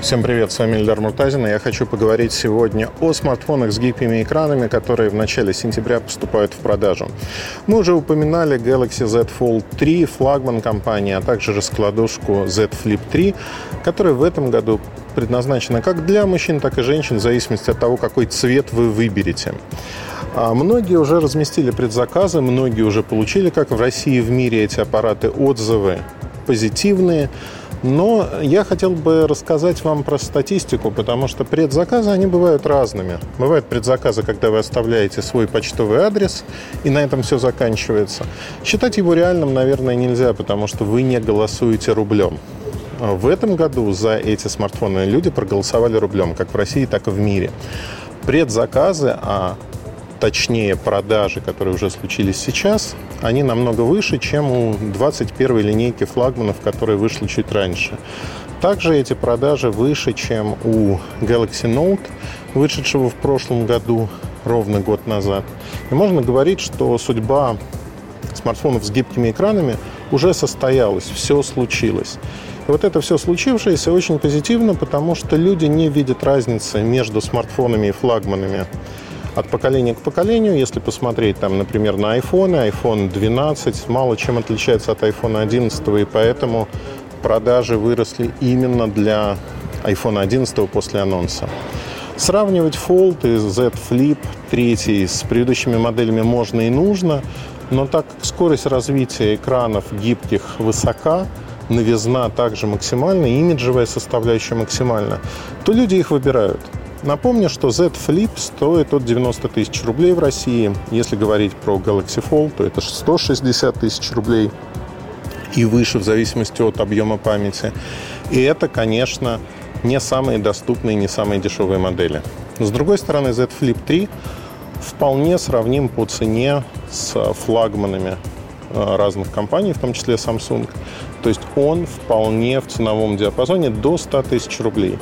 Всем привет, с вами Эльдар Муртазин, и я хочу поговорить сегодня о смартфонах с гибкими экранами, которые в начале сентября поступают в продажу. Мы уже упоминали Galaxy Z Fold 3, флагман компании, а также раскладушку Z Flip 3, которая в этом году предназначена как для мужчин, так и женщин, в зависимости от того, какой цвет вы выберете. А многие уже разместили предзаказы, многие уже получили, как в России и в мире, эти аппараты, отзывы позитивные. Но я хотел бы рассказать вам про статистику, потому что предзаказы, они бывают разными. Бывают предзаказы, когда вы оставляете свой почтовый адрес, и на этом все заканчивается. Считать его реальным, наверное, нельзя, потому что вы не голосуете рублем. В этом году за эти смартфоны люди проголосовали рублем, как в России, так и в мире. Предзаказы, а точнее продажи, которые уже случились сейчас, они намного выше, чем у 21 линейки флагманов, которая вышла чуть раньше. Также эти продажи выше, чем у Galaxy Note, вышедшего в прошлом году, ровно год назад. И можно говорить, что судьба смартфонов с гибкими экранами уже состоялась, все случилось. И вот это все случившееся очень позитивно, потому что люди не видят разницы между смартфонами и флагманами от поколения к поколению. Если посмотреть, там, например, на iPhone, iPhone 12 мало чем отличается от iPhone 11, и поэтому продажи выросли именно для iPhone 11 после анонса. Сравнивать Fold и Z Flip 3 с предыдущими моделями можно и нужно, но так как скорость развития экранов гибких высока, новизна также максимальна, имиджевая составляющая максимальна, то люди их выбирают – Напомню, что Z Flip стоит от 90 тысяч рублей в России. Если говорить про Galaxy Fold, то это 160 тысяч рублей и выше в зависимости от объема памяти. И это, конечно, не самые доступные, не самые дешевые модели. С другой стороны, Z Flip 3 вполне сравним по цене с флагманами разных компаний, в том числе Samsung. То есть он вполне в ценовом диапазоне до 100 тысяч рублей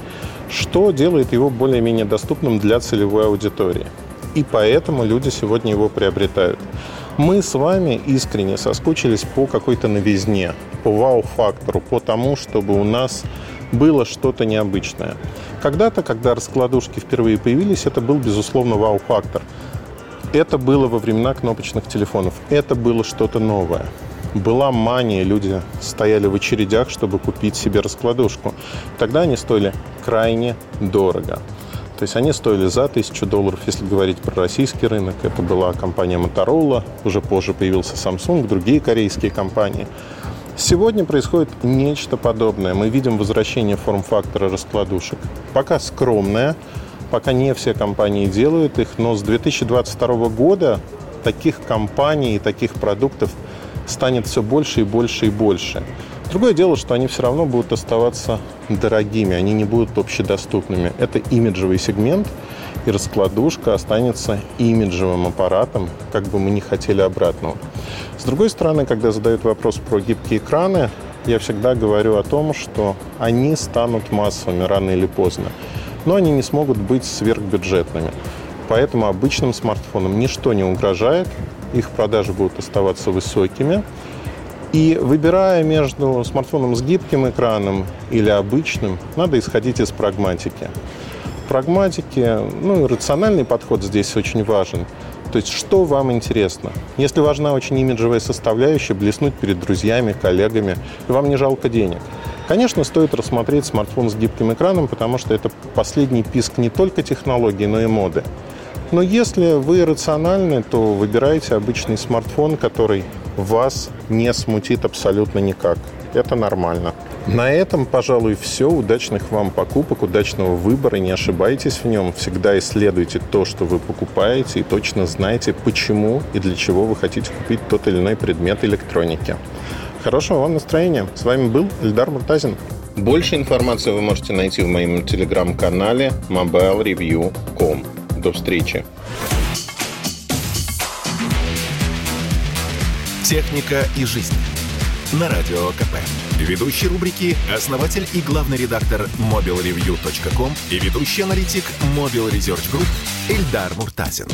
что делает его более-менее доступным для целевой аудитории. И поэтому люди сегодня его приобретают. Мы с вами искренне соскучились по какой-то новизне, по вау-фактору, по тому, чтобы у нас было что-то необычное. Когда-то, когда раскладушки впервые появились, это был, безусловно, вау-фактор. Это было во времена кнопочных телефонов. Это было что-то новое была мания, люди стояли в очередях, чтобы купить себе раскладушку. Тогда они стоили крайне дорого. То есть они стоили за тысячу долларов, если говорить про российский рынок. Это была компания Motorola, уже позже появился Samsung, другие корейские компании. Сегодня происходит нечто подобное. Мы видим возвращение форм-фактора раскладушек. Пока скромное, пока не все компании делают их, но с 2022 года таких компаний и таких продуктов станет все больше и больше и больше. Другое дело, что они все равно будут оставаться дорогими, они не будут общедоступными. Это имиджевый сегмент, и раскладушка останется имиджевым аппаратом, как бы мы ни хотели обратного. С другой стороны, когда задают вопрос про гибкие экраны, я всегда говорю о том, что они станут массовыми рано или поздно, но они не смогут быть сверхбюджетными. Поэтому обычным смартфонам ничто не угрожает, их продажи будут оставаться высокими. И выбирая между смартфоном с гибким экраном или обычным, надо исходить из прагматики. Прагматики, ну и рациональный подход здесь очень важен. То есть, что вам интересно? Если важна очень имиджевая составляющая, блеснуть перед друзьями, коллегами, вам не жалко денег. Конечно, стоит рассмотреть смартфон с гибким экраном, потому что это последний писк не только технологий, но и моды. Но если вы рациональны, то выбирайте обычный смартфон, который вас не смутит абсолютно никак. Это нормально. На этом, пожалуй, все. Удачных вам покупок, удачного выбора. Не ошибайтесь в нем. Всегда исследуйте то, что вы покупаете, и точно знайте, почему и для чего вы хотите купить тот или иной предмет электроники. Хорошего вам настроения. С вами был Эльдар Муртазин. Больше информации вы можете найти в моем телеграм-канале mobilereview.com. До встречи! Техника и жизнь. На радио КП. Ведущий рубрики – основатель и главный редактор mobilereview.com и ведущий аналитик Mobile Research Group Эльдар Муртазин.